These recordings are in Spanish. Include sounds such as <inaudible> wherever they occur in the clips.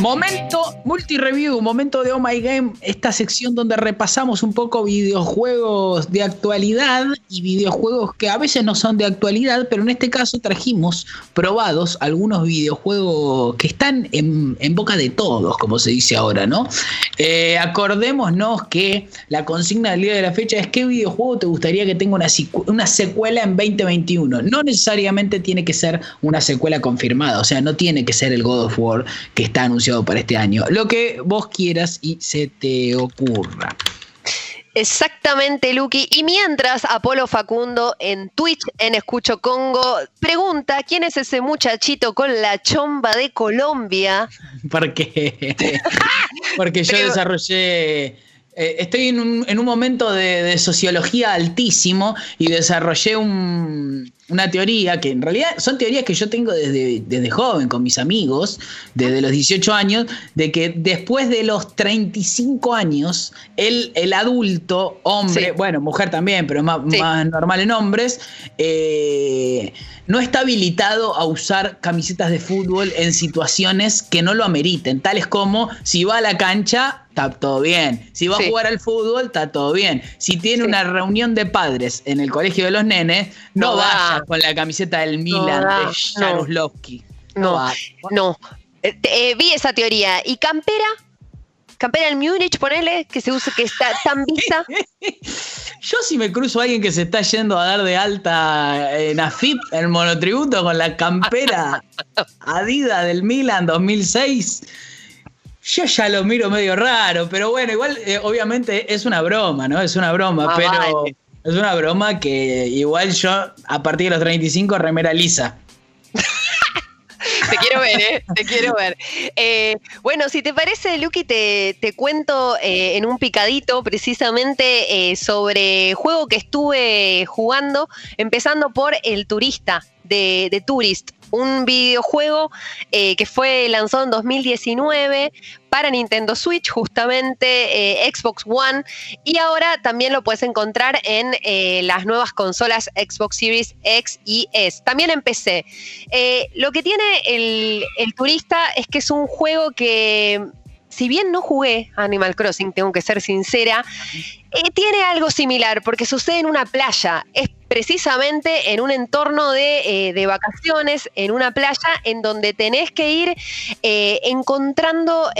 Momento multi-review, momento de Oh My Game, esta sección donde repasamos un poco videojuegos de actualidad y videojuegos que a veces no son de actualidad, pero en este caso trajimos probados algunos videojuegos que están en, boca de todos, como se dice ahora, ¿no? Eh, acordémonos que la consigna del día de la fecha es qué videojuego te gustaría que tenga una, secuela en 2021. No necesariamente tiene que ser una secuela confirmada, o sea, no tiene que ser el God of War que está anunciado para este año. Lo que vos quieras y se te ocurra. Exactamente, Lucky. Y mientras Apolo Facundo en Twitch, en Escucho Congo, pregunta quién es ese muchachito con la chomba de Colombia. <laughs> Porque, <laughs> porque yo desarrollé eh, estoy en un, momento de, sociología altísimo y desarrollé una teoría que en realidad son teorías que yo tengo desde, desde joven con mis amigos, desde los 18 años, de que después de los 35 años, el, el adulto, hombre, bueno, mujer también, pero más, más normal en hombres, eh, no está habilitado a usar camisetas de fútbol en situaciones que no lo ameriten, tales como si va a la cancha está todo bien. Si va a jugar al fútbol, está todo bien. Si tiene una reunión de padres en el colegio de los nenes, no, vaya con la camiseta del Milan de Jaroslavski. No, no. Eh, eh, vi esa teoría. ¿Y Campera? Campera en Múnich, ponele, que se usa, que está tan vista. <laughs> Yo si me cruzo a alguien que se está yendo a dar de alta en AFIP, el monotributo, con la campera <laughs> Adidas del Milan 2006, yo ya lo miro medio raro, pero bueno, igual eh, obviamente es una broma, ¿no? Es una broma, ah, pero es una broma que igual yo a partir de los 35 remera lisa. te quiero ver, ¿eh? Te quiero ver. Eh, bueno, si te parece, Lucky, te, te cuento eh, en un picadito precisamente sobre juego que estuve jugando, empezando por El Turista de, de Tourist un videojuego eh, que fue lanzado en 2019 para Nintendo Switch, justamente eh, Xbox One, y ahora también lo puedes encontrar en eh, las nuevas consolas Xbox Series X y S. También en PC. lo que tiene el, el turista es que es un juego que si bien no jugué Animal Crossing, tengo que ser sincera, eh, tiene algo similar porque sucede en una playa. Es precisamente en un entorno de, eh, vacaciones, en una playa en donde tenés que ir eh, encontrando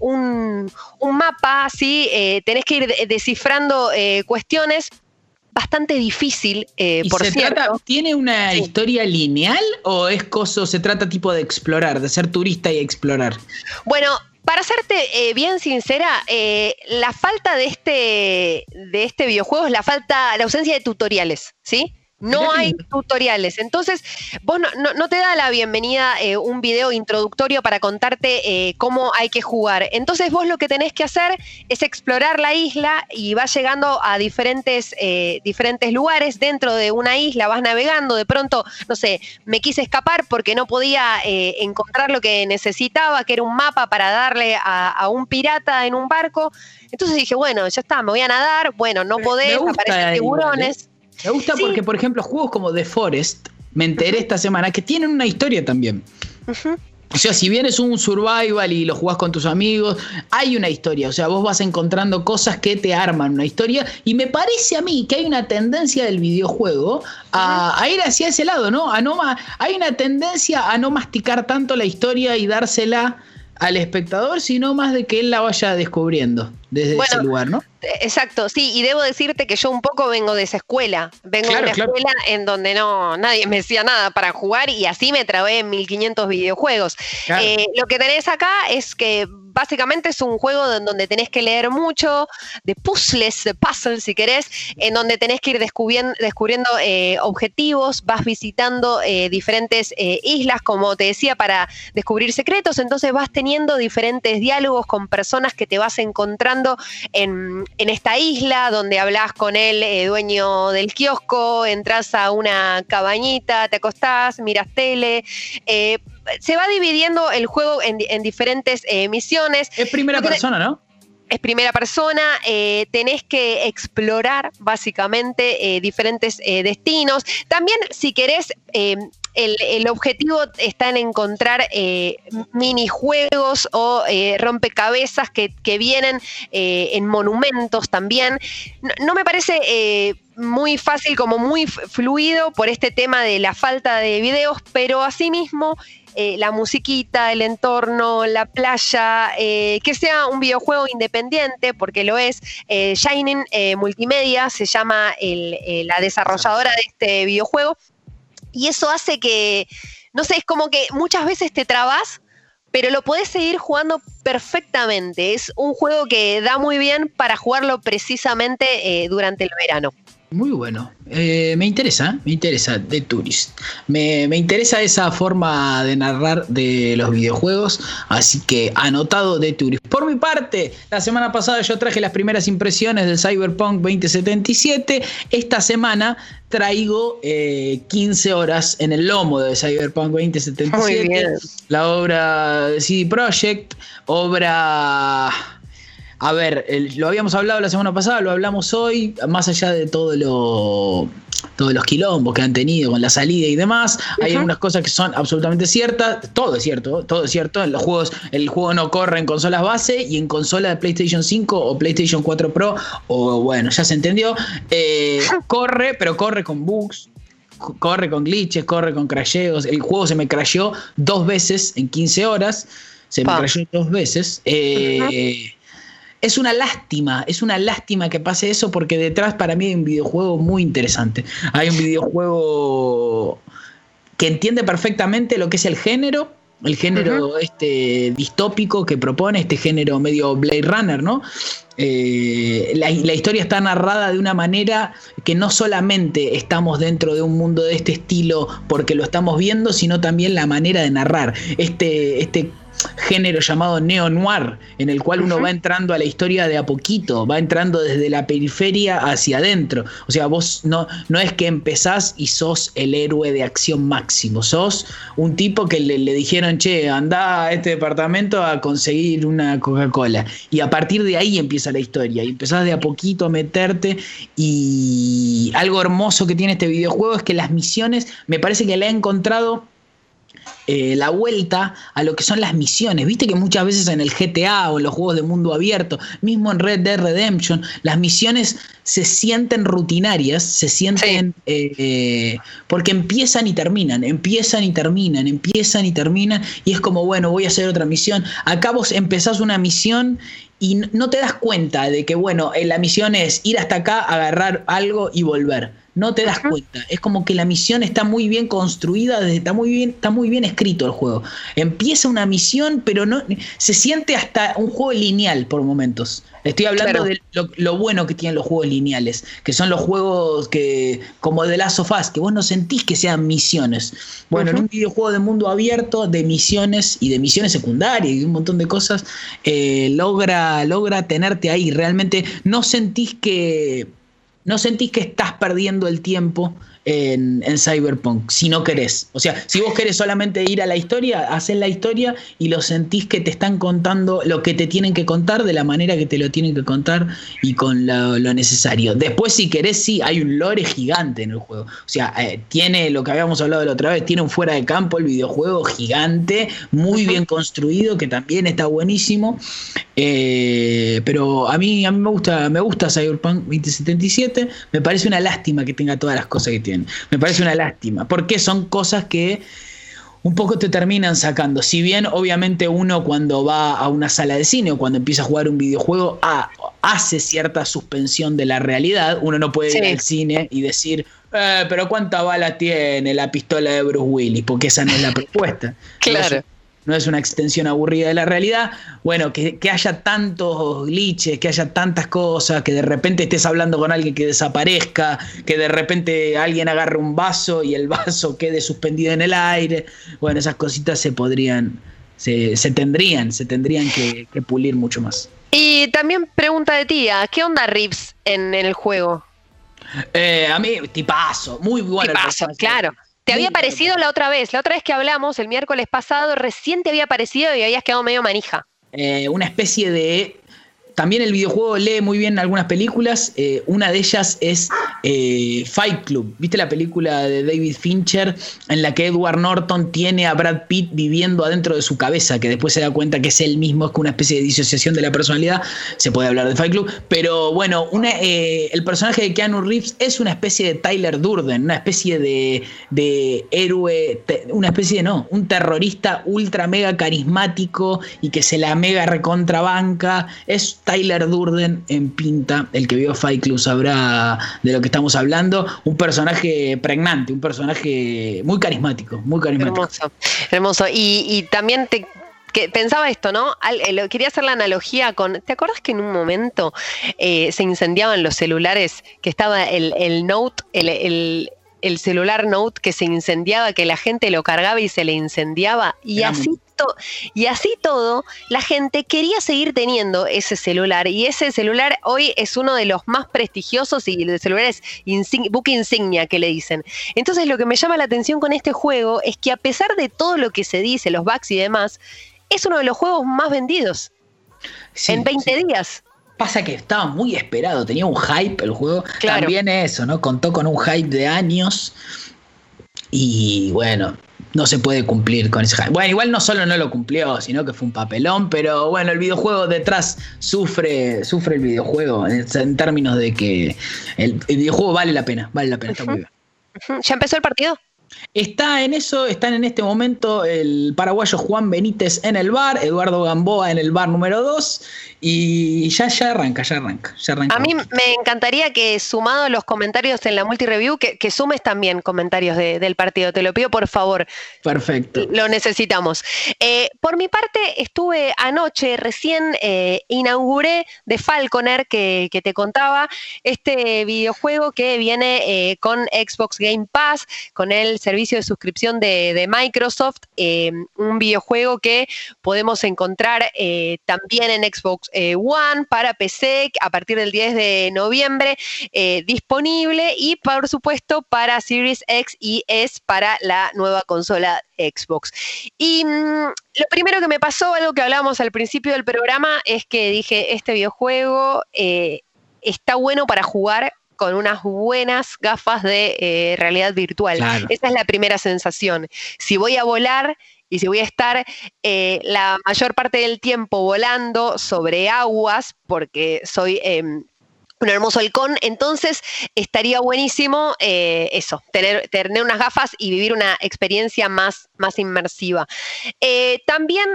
un, mapa, ¿sí? tenés que ir descifrando cuestiones bastante difícil, por se cierto. ¿Tiene una historia lineal o es coso, se trata tipo de explorar, de ser turista y explorar? Bueno, para serte eh, bien sincera, eh, la falta de este, de este videojuego es la falta, la ausencia de tutoriales, ¿sí? No hay tutoriales. Entonces, vos no, te da la bienvenida eh, un video introductorio para contarte eh, cómo hay que jugar. Entonces, vos lo que tenés que hacer es explorar la isla y vas llegando a diferentes, eh, diferentes lugares dentro de una isla, vas navegando. De pronto, no sé, me quise escapar porque no podía encontrar lo que necesitaba, que era un mapa para darle a, un pirata en un barco. Entonces dije, bueno, ya está, me voy a nadar. Bueno, no podés, aparecen tiburones. Me gusta porque, por ejemplo, juegos como The Forest, me enteré esta semana, que tienen una historia también. O sea, si bien es un survival y lo jugás con tus amigos, hay una historia. O sea, vos vas encontrando cosas que te arman una historia. Y me parece a mí que hay una tendencia del videojuego a, ir hacia ese lado, ¿no? A no hay una tendencia a no masticar tanto la historia y dársela al espectador, sino más de que él la vaya descubriendo desde ese lugar, ¿no? Exacto, sí, y debo decirte que yo un poco vengo de esa escuela, vengo de una escuela en donde no nadie me decía nada para jugar y así me trabé en 1500 videojuegos. Eh, lo que tenés acá es que básicamente es un juego en donde tenés que leer mucho, de puzzles, de puzzles si querés, en donde tenés que ir descubriendo, descubriendo eh, objetivos, vas visitando eh, diferentes islas, como te decía, para descubrir secretos, entonces vas teniendo diferentes diálogos con personas que te vas encontrando en, esta isla donde hablas con el eh, dueño del kiosco, entras a una cabañita, te acostás, miras tele. Eh, se va dividiendo el juego en, diferentes eh, misiones. Es primera persona, ¿no? es primera persona, tenés que explorar básicamente diferentes destinos. También si querés el, objetivo está en encontrar eh, minijuegos o eh, rompecabezas que, vienen eh, en monumentos también. No, me parece muy fácil, como muy fluido por este tema de la falta de videos, pero asimismo la musiquita, el entorno, la playa, que sea un videojuego independiente, porque lo es. Shining Multimedia se llama la desarrolladora de este videojuego y eso hace que, no sé, es como que muchas veces te trabas, pero lo puedes seguir jugando perfectamente. Es un juego que da muy bien para jugarlo precisamente eh, durante el verano. Muy bueno. Eh, me interesa, me interesa The Tourist. Me, interesa esa forma de narrar de los videojuegos, así que anotado The Tourist. Por mi parte, la semana pasada yo traje las primeras impresiones del Cyberpunk 2077. Esta semana traigo 15 eh, horas en el lomo de Cyberpunk 2077. La obra de CD Projekt, obra a ver, lo habíamos hablado la semana pasada, lo hablamos hoy, más allá de todo lo, todos los quilombos que han tenido con la salida y demás, hay algunas cosas que son absolutamente ciertas, todo es cierto, todo es cierto, en los juegos, el juego no corre en consolas base y en consola de PlayStation 5 o PlayStation 4 Pro, o bueno, ya se entendió, eh, <laughs> corre, pero corre con bugs, corre con glitches, corre con crasheos, el juego se me crasheó dos veces en 15 horas, se me crasheó dos veces, eh, es una lástima, es una lástima que pase eso porque detrás para mí hay un videojuego muy interesante. Hay un videojuego que entiende perfectamente lo que es el género, el género este distópico que propone, este género medio Blade Runner, ¿no? Eh, la, la, historia está narrada de una manera que no solamente estamos dentro de un mundo de este estilo porque lo estamos viendo, sino también la manera de narrar. Este, este género llamado neo-noir, en el cual uno va entrando a la historia de a poquito, va entrando desde la periferia hacia adentro. O sea, vos no, no es que empezás y sos el héroe de acción máximo, sos un tipo que le, le dijeron, che, anda a este departamento a conseguir una Coca-Cola. Y a partir de ahí empieza la historia, y empezás de a poquito a meterte. Y algo hermoso que tiene este videojuego es que las misiones, me parece que le ha encontrado eh, la vuelta a lo que son las misiones. Viste que muchas veces en el GTA o en los juegos de mundo abierto, mismo en Red Dead Redemption, las misiones se sienten rutinarias, se sienten eh, porque empiezan y terminan, empiezan y terminan, empiezan y terminan, y es como, bueno, voy a hacer otra misión. Acá vos empezás una misión y no te das cuenta de que, bueno, eh, la misión es ir hasta acá, agarrar algo y volver no te das cuenta. Es como que la misión está muy bien construida, está muy bien, está muy bien escrito el juego. Empieza una misión, pero no se siente hasta un juego lineal por momentos. Estoy hablando de lo, bueno que tienen los juegos lineales, que son los juegos que, como de Last of Us, que vos no sentís que sean misiones. Bueno, en un videojuego de mundo abierto, de misiones y de misiones secundarias y un montón de cosas, eh, logra, logra tenerte ahí. Realmente no sentís que no sentís que estás perdiendo el tiempo en, Cyberpunk, si no querés. O sea, si vos querés solamente ir a la historia, haces la historia y lo sentís que te están contando lo que te tienen que contar de la manera que te lo tienen que contar y con lo, necesario. Después, si querés, sí, hay un lore gigante en el juego. O sea, eh, tiene lo que habíamos hablado la otra vez, tiene un fuera de campo el videojuego gigante, muy bien construido, que también está buenísimo. Eh, pero a mí, a mí me gusta, me gusta Cyberpunk 2077. Me parece una lástima que tenga todas las cosas que tiene. Me parece una lástima, porque son cosas que un poco te terminan sacando. Si bien obviamente uno cuando va a una sala de cine o cuando empieza a jugar un videojuego hace cierta suspensión de la realidad, uno no puede ir al cine y decir, eh, pero ¿cuánta bala tiene la pistola de Bruce Willis? Porque esa no es la propuesta. <laughs> claro no es una extensión aburrida de la realidad. Bueno, que, haya tantos glitches, que haya tantas cosas, que de repente estés hablando con alguien que desaparezca, que de repente alguien agarre un vaso y el <laughs> vaso quede suspendido en el aire. Bueno, esas cositas se podrían, se, tendrían, se tendrían que, pulir mucho más. Y también pregunta de tía, ¿qué onda Rips en, el juego? Eh, a mí, tipazo, muy bueno. Tipazo, claro. Te había parecido la otra vez, la otra vez que hablamos, el miércoles pasado, recién te había parecido y habías quedado medio manija. Eh, una especie de también el videojuego lee muy bien algunas películas. Eh, una de ellas es eh, Fight Club. ¿Viste la película de David Fincher en la que Edward Norton tiene a Brad Pitt viviendo adentro de su cabeza, que después se da cuenta que es él mismo, es que una especie de disociación de la personalidad? Se puede hablar de Fight Club. Pero bueno, eh, el personaje de Keanu Reeves es una especie de Tyler Durden, una especie de, de héroe, una especie de no, un terrorista ultra mega carismático y que se la mega recontrabanca. Es Tyler Durden en pinta, el que vio Fight Club sabrá de lo que estamos hablando, un personaje pregnante, un personaje muy carismático, muy carismático. Hermoso, hermoso. Y, también te, pensaba esto, ¿no? Eh, quería hacer la analogía con. ¿Te acuerdas que en un momento eh, se incendiaban los celulares? Que estaba el, Note, el, el, celular Note que se incendiaba, que la gente lo cargaba y se le incendiaba. Y así y así todo, la gente quería seguir teniendo ese celular y ese celular hoy es uno de los más prestigiosos y de celulares book insignia que le dicen. Entonces lo que me llama la atención con este juego es que a pesar de todo lo que se dice, los bugs y demás, es uno de los juegos más vendidos en 20 días pasa que estaba muy esperado, tenía un hype el juego. También eso, ¿no? Contó con un hype de años. Y bueno, no se puede cumplir con ese Bueno, igual no solo no lo cumplió, sino que fue un papelón, pero bueno, el videojuego detrás sufre, sufre el videojuego en, términos de que el, videojuego vale la pena, vale la pena, está muy bien. ¿Ya empezó el partido? Está en eso, están en este momento el paraguayo Juan Benítez en el bar, Eduardo Gamboa en el bar número 2 y ya, ya arranca, ya arranca, ya arranca. A mí me encantaría que sumado los comentarios en la multi-review, que, sumes también comentarios del partido, te lo pido por favor. Perfecto. Lo necesitamos. Eh, por mi parte, estuve anoche, recién eh, inauguré de Falconer, que, te contaba, este videojuego que viene eh, con Xbox Game Pass, con el servicio de suscripción de, Microsoft, eh, un videojuego que podemos encontrar eh, también en Xbox eh, One para PC a partir del 10 de noviembre disponible y por supuesto para Series X y S para la nueva consola Xbox. Y mm, lo primero que me pasó, algo que hablábamos al principio del programa, es que dije, este videojuego está bueno para jugar con unas buenas gafas de eh, realidad virtual. Esa es la primera sensación. Si voy a volar y si voy a estar eh, la mayor parte del tiempo volando sobre aguas, porque soy em, un hermoso halcón, entonces estaría buenísimo eh, eso, tener, tener, unas gafas y vivir una experiencia más, más inmersiva. también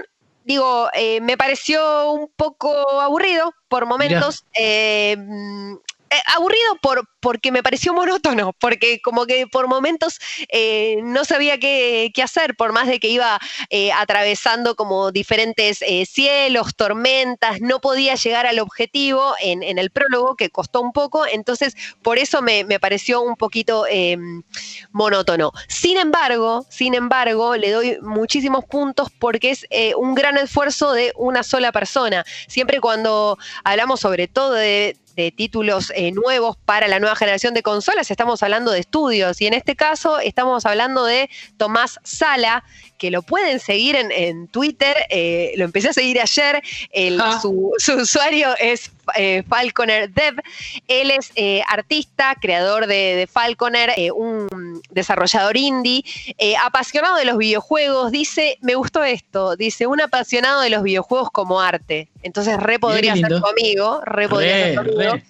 digo, me pareció un poco aburrido por momentos. Eh, aburrido por, porque me pareció monótono, <laughs> porque como que por momentos eh, no sabía qué, hacer, por más de que iba eh, atravesando como diferentes cielos, tormentas, no podía llegar al objetivo en, el prólogo, que costó un poco, entonces por eso me, me pareció un poquito em, monótono. Sin embargo, sin embargo, le doy muchísimos puntos porque es un gran esfuerzo de una sola persona. Siempre cuando hablamos sobre todo de de títulos eh, nuevos para la nueva generación de consolas, estamos hablando de estudios y en este caso estamos hablando de Tomás Sala, que lo pueden seguir en, Twitter, eh, lo empecé a seguir ayer, ah. su, usuario es eh, Falconer Dev, él es artista, creador de, Falconer, un desarrollador indie, apasionado de los videojuegos, dice, me gustó esto, dice, un apasionado de los videojuegos como arte, entonces re podría ser tu amigo, re podría ser tu amigo.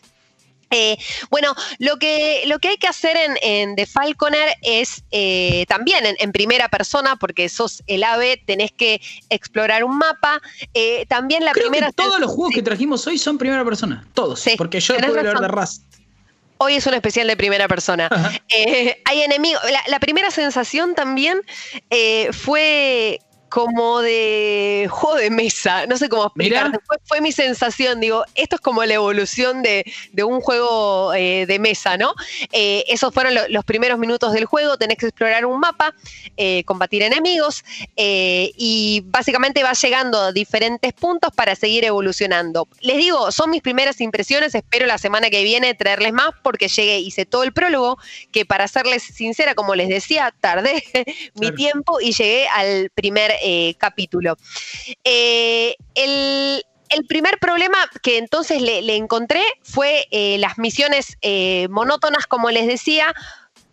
Eh, bueno, lo que, lo que hay que hacer en, The Falconer es eh, también en, primera persona, porque sos el ave, tenés que explorar un mapa. Eh, también la primera. todos los juegos que trajimos hoy son primera persona, todos. porque yo puedo hablar de Rust. Hoy es un especial de primera persona. hay enemigos. La, primera sensación también fue como de juego de mesa, no sé cómo explicarte, fue, mi sensación, digo, esto es como la evolución de, un juego eh, de mesa, ¿no? Eh, esos fueron los primeros minutos del juego, tenés que explorar un mapa, eh, combatir enemigos y básicamente vas llegando a diferentes puntos para seguir evolucionando. Les digo, son mis primeras impresiones, espero la semana que viene traerles más porque llegué, hice todo el prólogo, que para serles sincera, como les decía, tardé <laughs> mi tiempo y llegué al primer eh, capítulo. Eh, el, el primer problema que entonces le, encontré fue eh, las misiones monótonas, como les decía,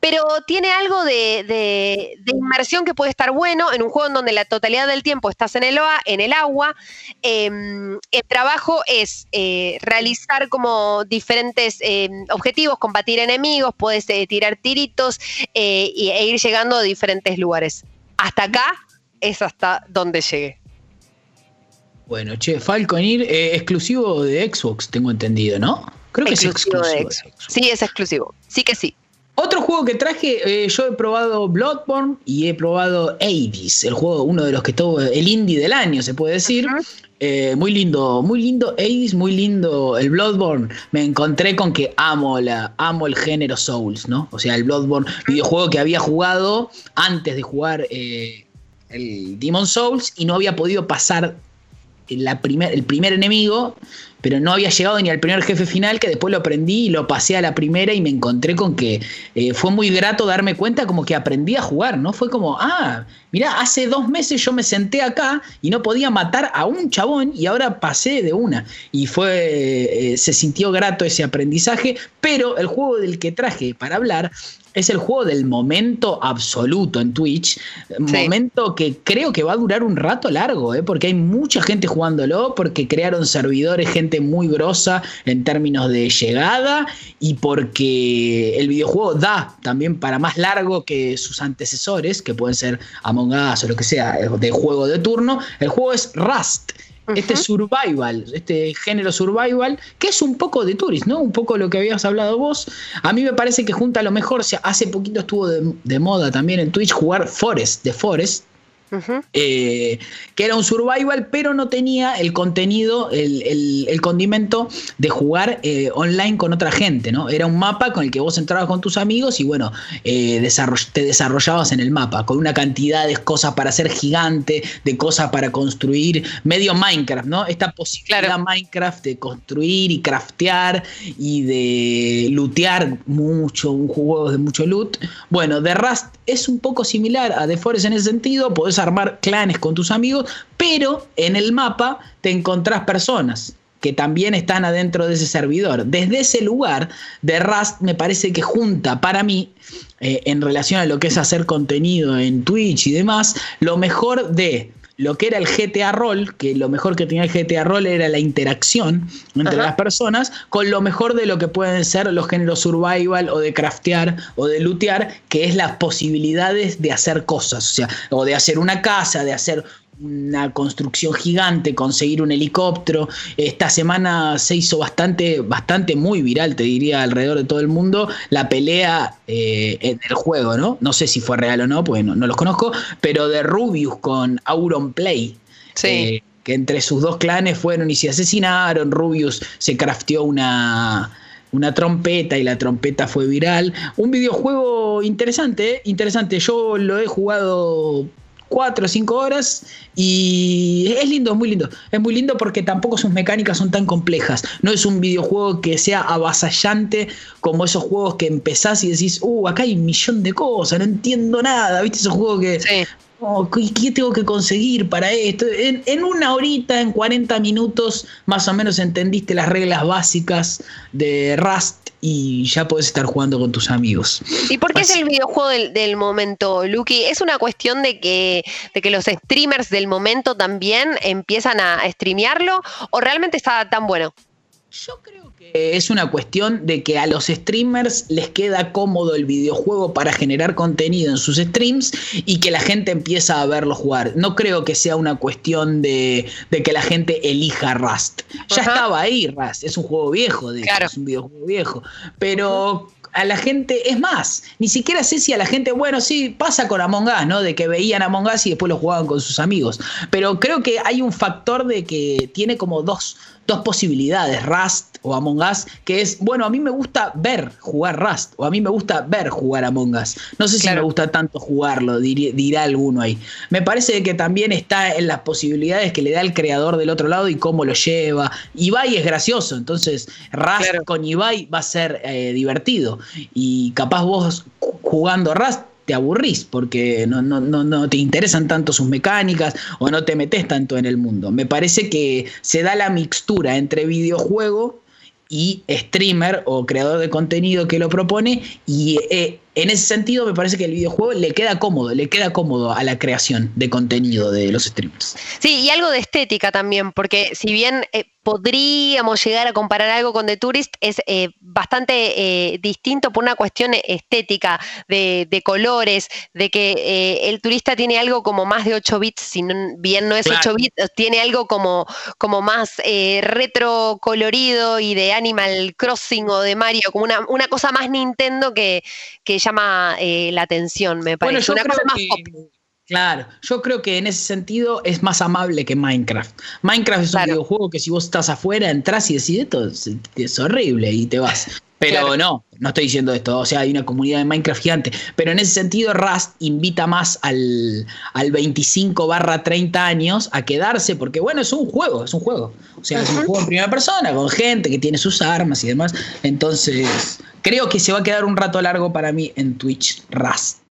pero tiene algo de, inmersión que puede estar bueno en un juego en donde la totalidad del tiempo estás en el, en el agua. Em, el trabajo es realizar como diferentes em, objetivos, combatir enemigos, puedes tirar tiritos e ir llegando a diferentes lugares. Hasta acá es hasta donde llegué. Bueno, che, Falconir, eh, exclusivo de Xbox, tengo entendido, ¿no? Creo que es exclusivo de Xbox. Sí, es exclusivo. Sí que sí. Otro juego que traje, eh, yo he probado Bloodborne y he probado Hades, el juego, uno de los que todo, el indie del año, se puede decir. Eh, muy lindo, muy lindo Hades, muy lindo el Bloodborne. Me encontré con que amo, la, amo el género Souls, ¿no? O sea, el Bloodborne, videojuego que había jugado antes de jugar el Demon Souls y no había podido pasar la primer, el primer enemigo, pero no había llegado ni al primer jefe final, que después lo aprendí y lo pasé a la primera y me encontré con que eh, fue muy grato darme cuenta como que aprendí a jugar, ¿no? Fue como, ah, mira, hace dos meses yo me senté acá y no podía matar a un chabón y ahora pasé de una. Y fue, eh, se sintió grato ese aprendizaje, pero el juego del que traje para hablar es el juego del momento absoluto en Twitch. Momento que creo que va a durar un rato largo, ¿eh? porque hay mucha gente jugándolo, porque crearon servidores, gente muy grosa en términos de llegada y porque el videojuego da también para más largo que sus antecesores, que pueden ser Among Us o lo que sea, de juego de turno. El juego es Rust este survival, este género survival, que es un poco de Tourist, ¿no? Un poco lo que habías hablado vos. A mí me parece que junta lo mejor. Hace poquito estuvo de, de moda también en Twitch jugar Forest, de Forest, eh, que era un survival, pero no tenía el contenido, el, condimento de jugar eh, online con otra gente, ¿no? Era un mapa con el que vos entrabas con tus amigos y bueno, eh, te desarrollabas en el mapa, con una cantidad de cosas para hacer gigante, de cosas para construir, medio Minecraft, ¿no? Esta posibilidad Minecraft de construir y craftear y de lootear mucho, un juego de mucho loot. Bueno, The Rust es un poco similar a The Forest en ese sentido, podés armar clanes con tus amigos, pero en el mapa te encontrás personas que también están adentro de ese servidor. Desde ese lugar, The Rust me parece que junta para mí, eh, en relación a lo que es hacer contenido en Twitch y demás, lo mejor de lo que era el GTA Roll, que lo mejor que tenía el GTA Roll era la interacción entre las personas, con lo mejor de lo que pueden ser los géneros survival o de craftear o de lootear, que es las posibilidades de hacer cosas, o sea, o de hacer una casa, de hacer una construcción gigante, conseguir un helicóptero. Esta semana se hizo bastante, bastante muy viral, te diría, alrededor de todo el mundo, la pelea eh, en el juego, ¿no? No sé si fue real o no, porque no, los conozco, pero de Rubius con Auron Play. Eh, que entre sus dos clanes fueron y se asesinaron. Rubius se crafteó una, una trompeta y la trompeta fue viral. Un videojuego interesante, ¿eh? interesante. Yo lo he jugado cuatro o cinco horas y es lindo, es muy lindo. Es muy lindo porque tampoco sus mecánicas son tan complejas. No es un videojuego que sea avasallante como esos juegos que empezás y decís, uh, acá hay un millón de cosas, no entiendo nada. ¿Viste esos juegos que ¿qué tengo que conseguir para esto? En, en, una horita, en 40 minutos, más o menos entendiste las reglas básicas de Rust y ya puedes estar jugando con tus amigos. ¿Y por qué es el videojuego del, momento, Lucky? ¿Es una cuestión de que, de que los streamers del momento también empiezan a streamearlo o realmente está tan bueno? Yo creo que es una cuestión de que a los streamers les queda cómodo el videojuego para generar contenido en sus streams y que la gente empieza a verlo jugar. No creo que sea una cuestión de, que la gente elija Rust. Ya estaba ahí Rust, es un juego viejo, de es un videojuego viejo. Pero a la gente, es más, ni siquiera sé si a la gente, bueno, sí, pasa con Among Us, ¿no? De que veían Among Us y después lo jugaban con sus amigos. Pero creo que hay un factor de que tiene como dos, dos posibilidades, Rust o Among Us, que es, bueno, a mí me gusta ver jugar Rust o a mí me gusta ver jugar Among Us. No sé si me gusta tanto jugarlo, dirá, alguno ahí. Me parece que también está en las posibilidades que le da el creador del otro lado y cómo lo lleva. Ibai es gracioso, entonces Rust con Ibai va a ser eh, divertido. Y capaz vos jugando Rust te aburrís porque no, no, no, te interesan tanto sus mecánicas o no te metes tanto en el mundo. Me parece que se da la mixtura entre videojuego y streamer o creador de contenido que lo propone y eh, en ese sentido me parece que el videojuego le queda cómodo, le queda cómodo a la creación de contenido de los streamers. Sí, y algo de estética también, porque si bien eh, podríamos llegar a comparar algo con The Tourist, es eh, bastante distinto por una cuestión estética, de, colores, de que el turista tiene algo como más de 8 bits, si bien no es 8 bits, tiene algo como, como más retro colorido y de Animal Crossing o de Mario, como una, una cosa más Nintendo que, que llama eh, la atención, me parece. una cosa más Claro, yo creo que en ese sentido es más amable que Minecraft. Minecraft es un videojuego que si vos estás afuera, entras y decís esto es, horrible y te vas. Pero no, no estoy diciendo esto. O sea, hay una comunidad de Minecraft gigante. Pero en ese sentido, Rust invita más al, al 25 barra 30 años a quedarse, porque bueno, es un juego, es un juego. O sea, es un juego en primera persona, con gente que tiene sus armas y demás. Entonces, creo que se va a quedar un rato largo para mí en Twitch Rust.